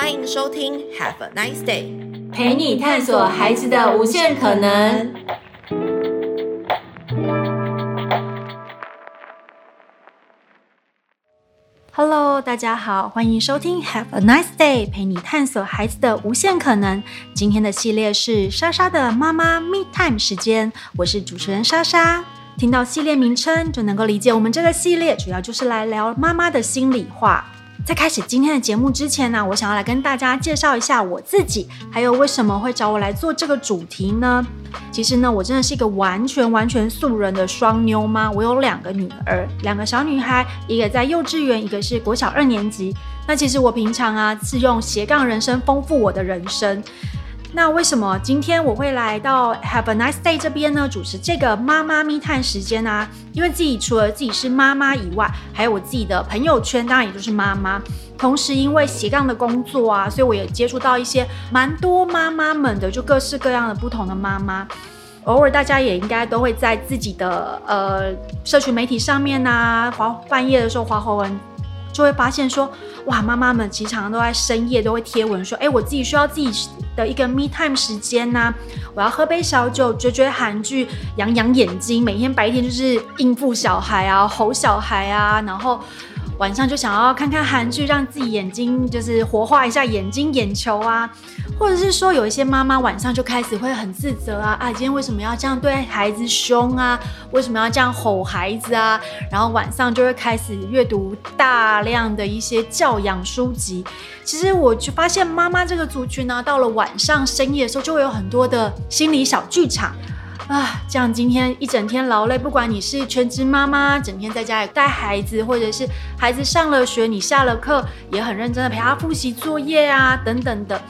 欢迎收听 Have a nice day，陪你探索孩子的无限可能。Hello，大家好，欢迎收听 Have a nice day，陪你探索孩子的无限可能。今天的系列是莎莎的妈妈 Me Time 时间，我是主持人莎莎。听到系列名称就能够理解，我们这个系列主要就是来聊妈妈的心里话。在开始今天的节目之前呢，我想要来跟大家介绍一下我自己，还有为什么会找我来做这个主题呢？其实呢，我真的是一个完全完全素人的双妞吗。我有两个女儿，两个小女孩，一个在幼稚园，一个是国小二年级。那其实我平常啊是用斜杠人生丰富我的人生。那为什么今天我会来到 Have a nice day 这边呢？主持这个妈妈密探时间啊，因为自己除了自己是妈妈以外，还有我自己的朋友圈，当然也就是妈妈。同时，因为斜杠的工作啊，所以我也接触到一些蛮多妈妈们的，就各式各样的不同的妈妈。偶尔大家也应该都会在自己的呃社群媒体上面啊，滑半夜的时候滑滑文。就会发现说，哇，妈妈们其实常常都在深夜都会贴文说，哎，我自己需要自己的一个 me time 时间呐，我要喝杯小酒，追追韩剧，养养眼睛，每天白天就是应付小孩啊，吼小孩啊，然后。晚上就想要看看韩剧，让自己眼睛就是活化一下眼睛眼球啊，或者是说有一些妈妈晚上就开始会很自责啊，啊，今天为什么要这样对孩子凶啊？为什么要这样吼孩子啊？然后晚上就会开始阅读大量的一些教养书籍。其实我就发现妈妈这个族群呢，到了晚上深夜的时候，就会有很多的心理小剧场。啊，这样今天一整天劳累，不管你是全职妈妈，整天在家里带孩子，或者是孩子上了学，你下了课也很认真的陪他复习作业啊，等等的，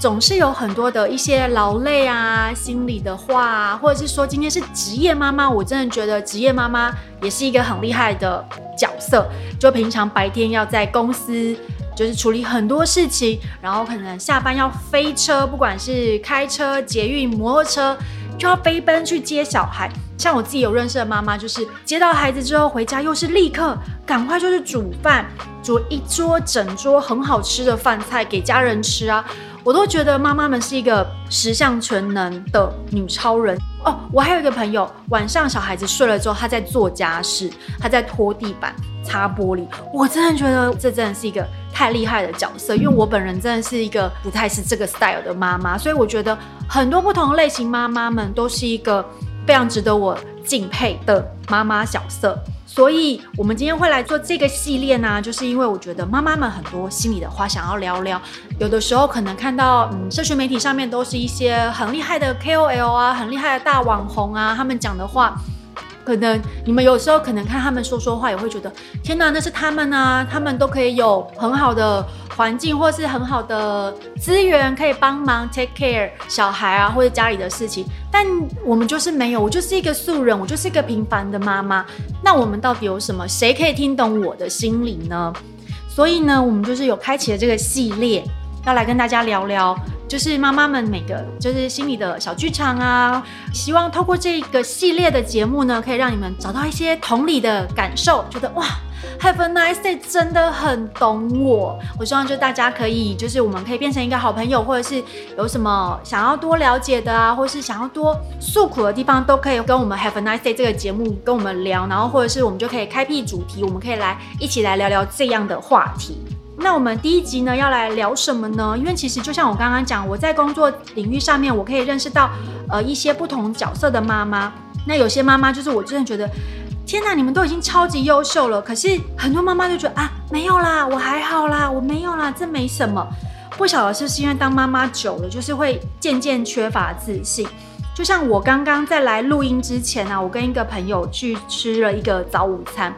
总是有很多的一些劳累啊，心里的话，或者是说今天是职业妈妈，我真的觉得职业妈妈也是一个很厉害的角色，就平常白天要在公司就是处理很多事情，然后可能下班要飞车，不管是开车、捷运、摩托车。就要飞奔去接小孩，像我自己有认识的妈妈，就是接到孩子之后回家，又是立刻赶快就是煮饭，煮一桌整桌很好吃的饭菜给家人吃啊！我都觉得妈妈们是一个十项全能的女超人哦。我还有一个朋友，晚上小孩子睡了之后，她在做家事，她在拖地板、擦玻璃，我真的觉得这真的是一个。太厉害的角色，因为我本人真的是一个不太是这个 style 的妈妈，所以我觉得很多不同类型妈妈们都是一个非常值得我敬佩的妈妈角色。所以，我们今天会来做这个系列呢，就是因为我觉得妈妈们很多心里的话想要聊聊。有的时候可能看到，嗯，社群媒体上面都是一些很厉害的 KOL 啊，很厉害的大网红啊，他们讲的话。可能你们有时候可能看他们说说话，也会觉得天哪，那是他们啊，他们都可以有很好的环境，或是很好的资源，可以帮忙 take care 小孩啊，或者家里的事情。但我们就是没有，我就是一个素人，我就是一个平凡的妈妈。那我们到底有什么？谁可以听懂我的心里呢？所以呢，我们就是有开启了这个系列，要来跟大家聊聊。就是妈妈们每个就是心里的小剧场啊，希望透过这个系列的节目呢，可以让你们找到一些同理的感受，觉得哇，Have a nice day 真的很懂我。我希望就大家可以，就是我们可以变成一个好朋友，或者是有什么想要多了解的啊，或是想要多诉苦的地方，都可以跟我们 Have a nice day 这个节目跟我们聊，然后或者是我们就可以开辟主题，我们可以来一起来聊聊这样的话题。那我们第一集呢，要来聊什么呢？因为其实就像我刚刚讲，我在工作领域上面，我可以认识到呃一些不同角色的妈妈。那有些妈妈就是我真的觉得，天哪，你们都已经超级优秀了。可是很多妈妈就觉得啊，没有啦，我还好啦，我没有啦，这没什么。不晓得是不是因为当妈妈久了，就是会渐渐缺乏自信。就像我刚刚在来录音之前啊，我跟一个朋友去吃了一个早午餐。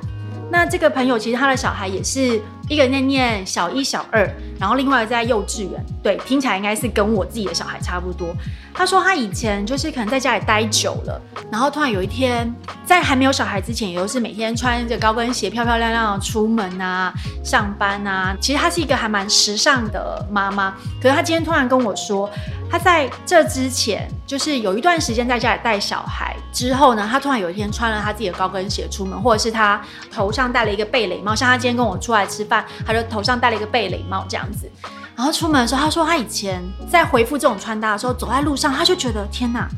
那这个朋友其实他的小孩也是。一个念念小一、小二，然后另外在幼稚园，对，听起来应该是跟我自己的小孩差不多。他说他以前就是可能在家里待久了，然后突然有一天，在还没有小孩之前，也都是每天穿着高跟鞋漂漂亮亮的出门啊、上班啊。其实他是一个还蛮时尚的妈妈，可是他今天突然跟我说。他在这之前，就是有一段时间在家里带小孩之后呢，他突然有一天穿了他自己的高跟鞋出门，或者是他头上戴了一个贝雷帽，像他今天跟我出来吃饭，他就头上戴了一个贝雷帽这样样子。然后出门的时候，他说他以前在回复这种穿搭的时候，走在路上，他就觉得天哪，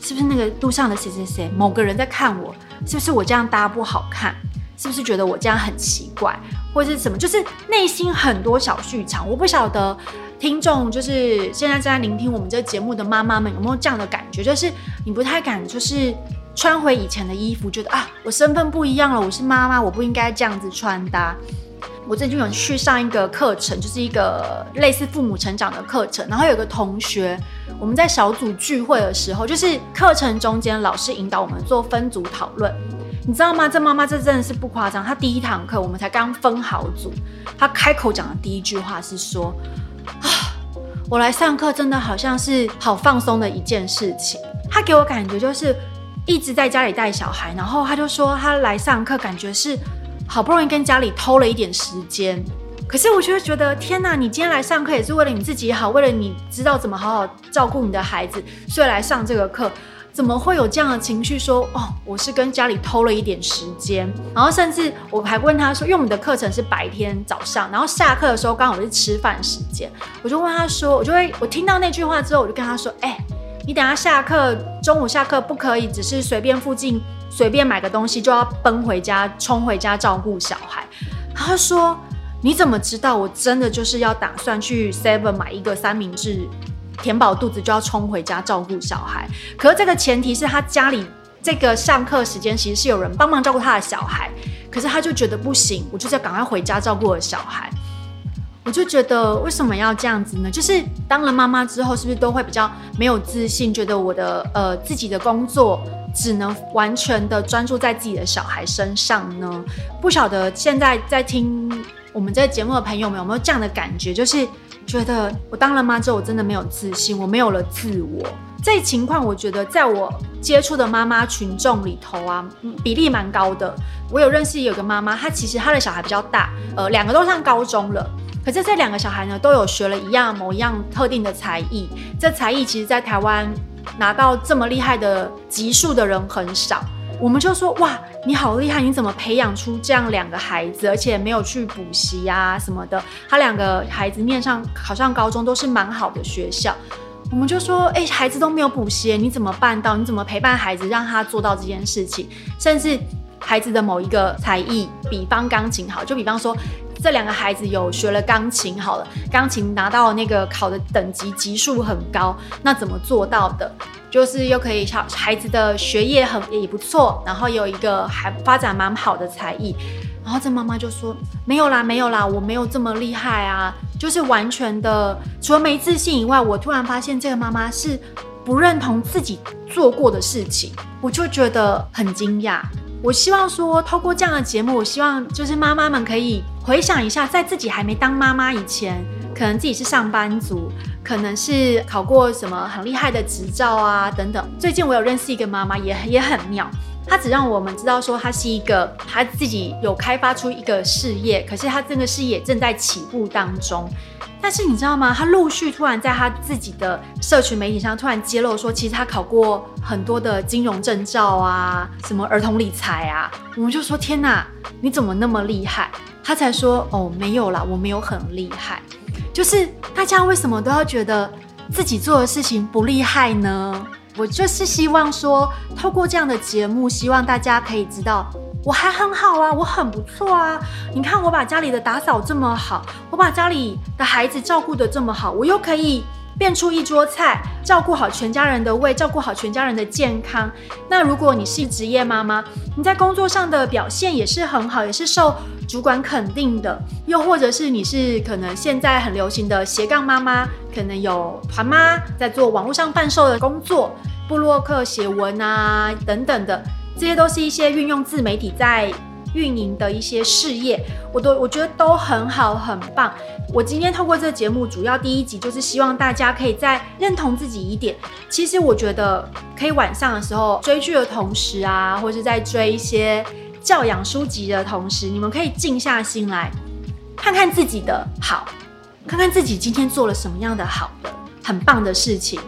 是不是那个路上的谁谁谁某个人在看我？是不是我这样搭不好看？是不是觉得我这样很奇怪，或者是什么？就是内心很多小剧场。我不晓得听众就是现在正在聆听我们这个节目的妈妈们有没有这样的感觉？就是你不太敢，就是穿回以前的衣服，觉得啊，我身份不一样了，我是妈妈，我不应该这样子穿搭。我最近有去上一个课程，就是一个类似父母成长的课程。然后有个同学，我们在小组聚会的时候，就是课程中间老师引导我们做分组讨论。你知道吗？这妈妈这真的是不夸张。她第一堂课我们才刚分好组，她开口讲的第一句话是说：“啊，我来上课真的好像是好放松的一件事情。”她给我感觉就是一直在家里带小孩，然后她就说她来上课感觉是。好不容易跟家里偷了一点时间，可是我就会觉得天哪！你今天来上课也是为了你自己好，为了你知道怎么好好照顾你的孩子，所以来上这个课，怎么会有这样的情绪说哦，我是跟家里偷了一点时间？然后甚至我还问他说，因为我们的课程是白天早上，然后下课的时候刚好是吃饭时间，我就问他说，我就会我听到那句话之后，我就跟他说，哎，你等下下课，中午下课不可以只是随便附近。随便买个东西就要奔回家，冲回家照顾小孩。他说：“你怎么知道我真的就是要打算去 Seven 买一个三明治，填饱肚子就要冲回家照顾小孩？可是这个前提是他家里这个上课时间其实是有人帮忙照顾他的小孩，可是他就觉得不行，我就是要赶快回家照顾我的小孩。我就觉得为什么要这样子呢？就是当了妈妈之后，是不是都会比较没有自信，觉得我的呃自己的工作。”只能完全的专注在自己的小孩身上呢？不晓得现在在听我们这个节目的朋友们有没有这样的感觉？就是觉得我当了妈之后，我真的没有自信，我没有了自我。这情况，我觉得在我接触的妈妈群众里头啊，比例蛮高的。我有认识有个妈妈，她其实她的小孩比较大，呃，两个都上高中了。可是这两个小孩呢，都有学了一样某一样特定的才艺。这才艺其实，在台湾。拿到这么厉害的级数的人很少，我们就说哇，你好厉害，你怎么培养出这样两个孩子，而且没有去补习啊什么的？他两个孩子念上考上高中都是蛮好的学校，我们就说，哎，孩子都没有补习，你怎么办到？你怎么陪伴孩子，让他做到这件事情？甚至孩子的某一个才艺，比方钢琴好，就比方说。这两个孩子有学了钢琴，好了，钢琴拿到那个考的等级级数很高，那怎么做到的？就是又可以小孩子的学业很也不错，然后有一个还发展蛮好的才艺，然后这妈妈就说没有啦，没有啦，我没有这么厉害啊，就是完全的除了没自信以外，我突然发现这个妈妈是不认同自己做过的事情，我就觉得很惊讶。我希望说，透过这样的节目，我希望就是妈妈们可以回想一下，在自己还没当妈妈以前，可能自己是上班族，可能是考过什么很厉害的执照啊等等。最近我有认识一个妈妈，也也很妙，他只让我们知道说，他是一个他自己有开发出一个事业，可是他这个事业正在起步当中。但是你知道吗？他陆续突然在他自己的社群媒体上突然揭露说，其实他考过很多的金融证照啊，什么儿童理财啊。我们就说天哪，你怎么那么厉害？他才说哦，没有啦，我没有很厉害。就是大家为什么都要觉得自己做的事情不厉害呢？我就是希望说，透过这样的节目，希望大家可以知道。我还很好啊，我很不错啊。你看，我把家里的打扫这么好，我把家里的孩子照顾得这么好，我又可以变出一桌菜，照顾好全家人的胃，照顾好全家人的健康。那如果你是职业妈妈，你在工作上的表现也是很好，也是受主管肯定的。又或者是你是可能现在很流行的斜杠妈妈，可能有团妈在做网络上贩售的工作，布洛克写文啊等等的。这些都是一些运用自媒体在运营的一些事业，我都我觉得都很好很棒。我今天透过这个节目，主要第一集就是希望大家可以再认同自己一点。其实我觉得可以晚上的时候追剧的同时啊，或是在追一些教养书籍的同时，你们可以静下心来看看自己的好，看看自己今天做了什么样的好的很棒的事情。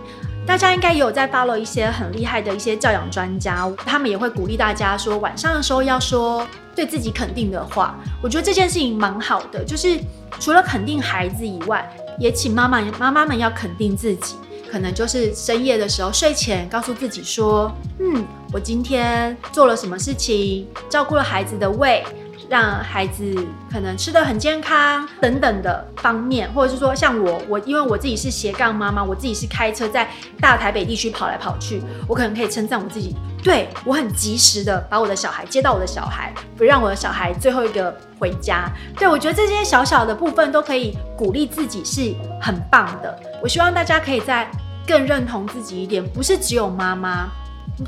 大家应该也有在 follow 一些很厉害的一些教养专家，他们也会鼓励大家说，晚上的时候要说对自己肯定的话。我觉得这件事情蛮好的，就是除了肯定孩子以外，也请妈妈妈妈们要肯定自己，可能就是深夜的时候睡前告诉自己说：“嗯，我今天做了什么事情，照顾了孩子的胃。”让孩子可能吃得很健康等等的方面，或者是说像我，我因为我自己是斜杠妈妈，我自己是开车在大台北地区跑来跑去，我可能可以称赞我自己，对，我很及时的把我的小孩接到我的小孩，不让我的小孩最后一个回家。对，我觉得这些小小的部分都可以鼓励自己是很棒的。我希望大家可以再更认同自己一点，不是只有妈妈，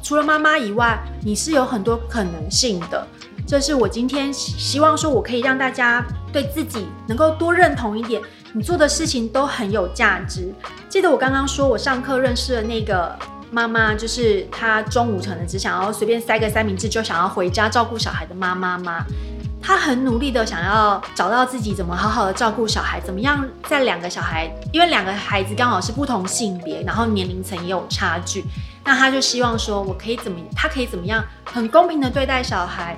除了妈妈以外，你是有很多可能性的。这是我今天希望说，我可以让大家对自己能够多认同一点，你做的事情都很有价值。记得我刚刚说，我上课认识的那个妈妈，就是她中午可能只想要随便塞个三明治，就想要回家照顾小孩的妈妈吗？她很努力的想要找到自己怎么好好的照顾小孩，怎么样在两个小孩，因为两个孩子刚好是不同性别，然后年龄层也有差距，那她就希望说，我可以怎么，她可以怎么样很公平的对待小孩。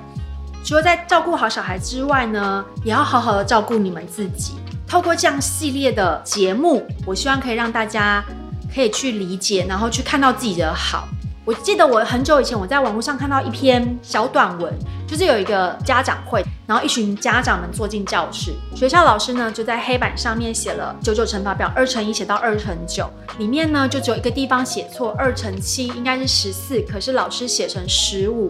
除了在照顾好小孩之外呢，也要好好的照顾你们自己。透过这样系列的节目，我希望可以让大家可以去理解，然后去看到自己的好。我记得我很久以前我在网络上看到一篇小短文，就是有一个家长会，然后一群家长们坐进教室，学校老师呢就在黑板上面写了九九乘法表，二乘一写到二乘九，里面呢就只有一个地方写错，二乘七应该是十四，可是老师写成十五。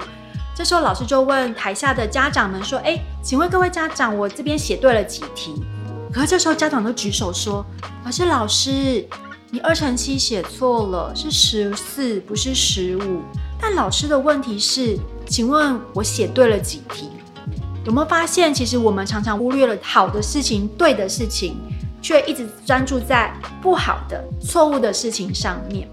这时候老师就问台下的家长们说：“哎，请问各位家长，我这边写对了几题？”可是这时候家长都举手说：“可是老师，你二乘七写错了，是十四，不是十五。”但老师的问题是：“请问我写对了几题？”有没有发现，其实我们常常忽略了好的事情、对的事情，却一直专注在不好的、错误的事情上面。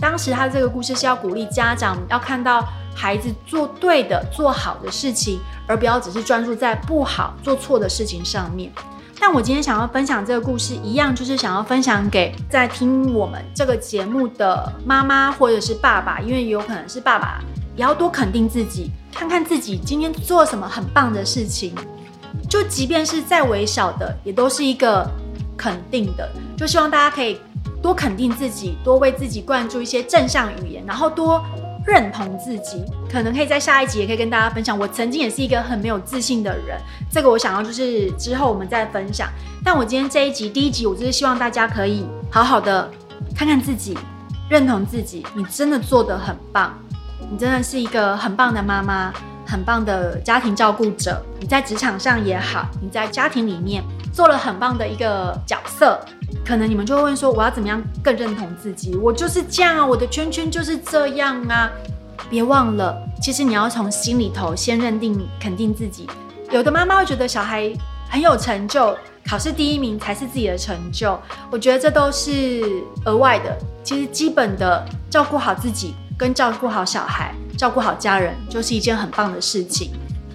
当时他这个故事是要鼓励家长要看到。孩子做对的、做好的事情，而不要只是专注在不好、做错的事情上面。但我今天想要分享这个故事，一样就是想要分享给在听我们这个节目的妈妈或者是爸爸，因为有可能是爸爸，也要多肯定自己，看看自己今天做什么很棒的事情。就即便是再微小的，也都是一个肯定的。就希望大家可以多肯定自己，多为自己灌注一些正向语言，然后多。认同自己，可能可以在下一集也可以跟大家分享。我曾经也是一个很没有自信的人，这个我想要就是之后我们再分享。但我今天这一集第一集，我就是希望大家可以好好的看看自己，认同自己，你真的做得很棒，你真的是一个很棒的妈妈，很棒的家庭照顾者。你在职场上也好，你在家庭里面做了很棒的一个角色。可能你们就会问说，我要怎么样更认同自己？我就是这样啊，我的圈圈就是这样啊。别忘了，其实你要从心里头先认定、肯定自己。有的妈妈会觉得小孩很有成就，考试第一名才是自己的成就。我觉得这都是额外的。其实基本的照顾好自己，跟照顾好小孩、照顾好家人，就是一件很棒的事情。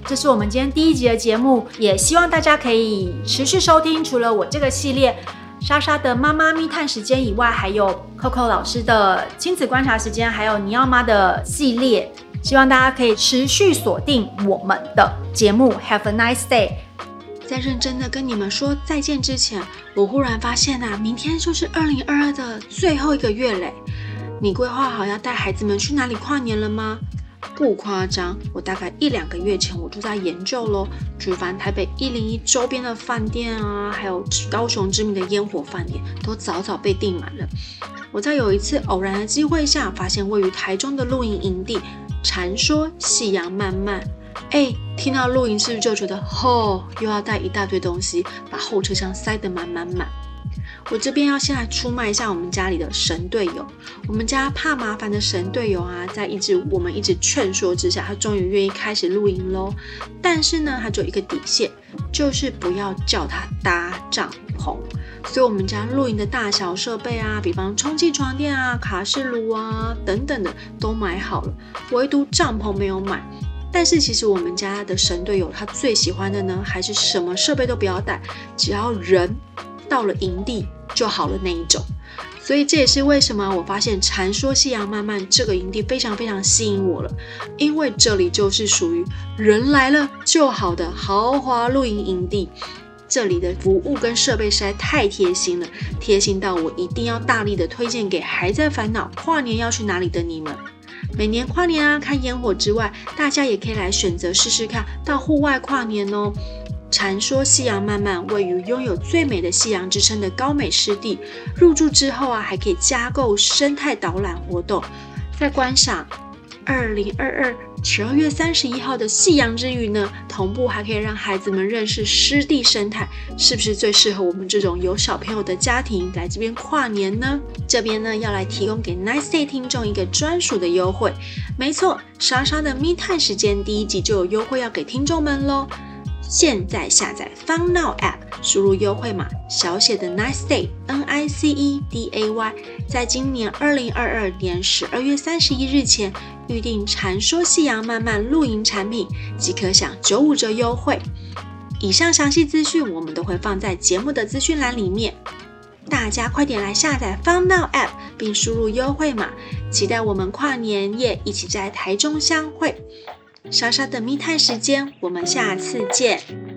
这是我们今天第一集的节目，也希望大家可以持续收听。除了我这个系列。莎莎的妈妈密探时间以外，还有 Coco 老师的亲子观察时间，还有尼奥妈的系列，希望大家可以持续锁定我们的节目。Have a nice day！在认真的跟你们说再见之前，我忽然发现啊，明天就是二零二二的最后一个月嘞。你规划好要带孩子们去哪里跨年了吗？不夸张，我大概一两个月前我就在研究喽。举凡台北一零一周边的饭店啊，还有高雄知名的烟火饭店，都早早被订满了。我在有一次偶然的机会下，发现位于台中的露营营地，禅说夕阳漫漫。哎，听到露营是不是就觉得，吼，又要带一大堆东西，把后车厢塞得满满满？我这边要先来出卖一下我们家里的神队友。我们家怕麻烦的神队友啊，在一直我们一直劝说之下，他终于愿意开始露营喽。但是呢，他就有一个底线，就是不要叫他搭帐篷。所以，我们家露营的大小设备啊，比方充气床垫啊、卡式炉啊等等的都买好了，唯独帐篷没有买。但是，其实我们家的神队友他最喜欢的呢，还是什么设备都不要带，只要人到了营地。就好了那一种，所以这也是为什么我发现传说夕阳漫漫这个营地非常非常吸引我了，因为这里就是属于人来了就好的豪华露营营地。这里的服务跟设备实在太贴心了，贴心到我一定要大力的推荐给还在烦恼跨年要去哪里的你们。每年跨年啊，看烟火之外，大家也可以来选择试试看到户外跨年哦。传说夕阳漫漫位于拥有最美的夕阳之称的高美湿地，入住之后啊，还可以加购生态导览活动，在观赏。二零二二十二月三十一号的夕阳之余呢，同步还可以让孩子们认识湿地生态，是不是最适合我们这种有小朋友的家庭来这边跨年呢？这边呢要来提供给 Nice Day 听众一个专属的优惠，没错，莎莎的密探时间第一集就有优惠要给听众们喽。现在下载 Fun Now App，输入优惠码小写的 Nice Day N I C E D A Y，在今年二零二二年十二月三十一日前预订禅说夕阳漫漫露营产品，即可享九五折优惠。以上详细资讯我们都会放在节目的资讯栏里面，大家快点来下载 Fun Now App，并输入优惠码，期待我们跨年夜一起在台中相会。莎莎的密探时间，我们下次见。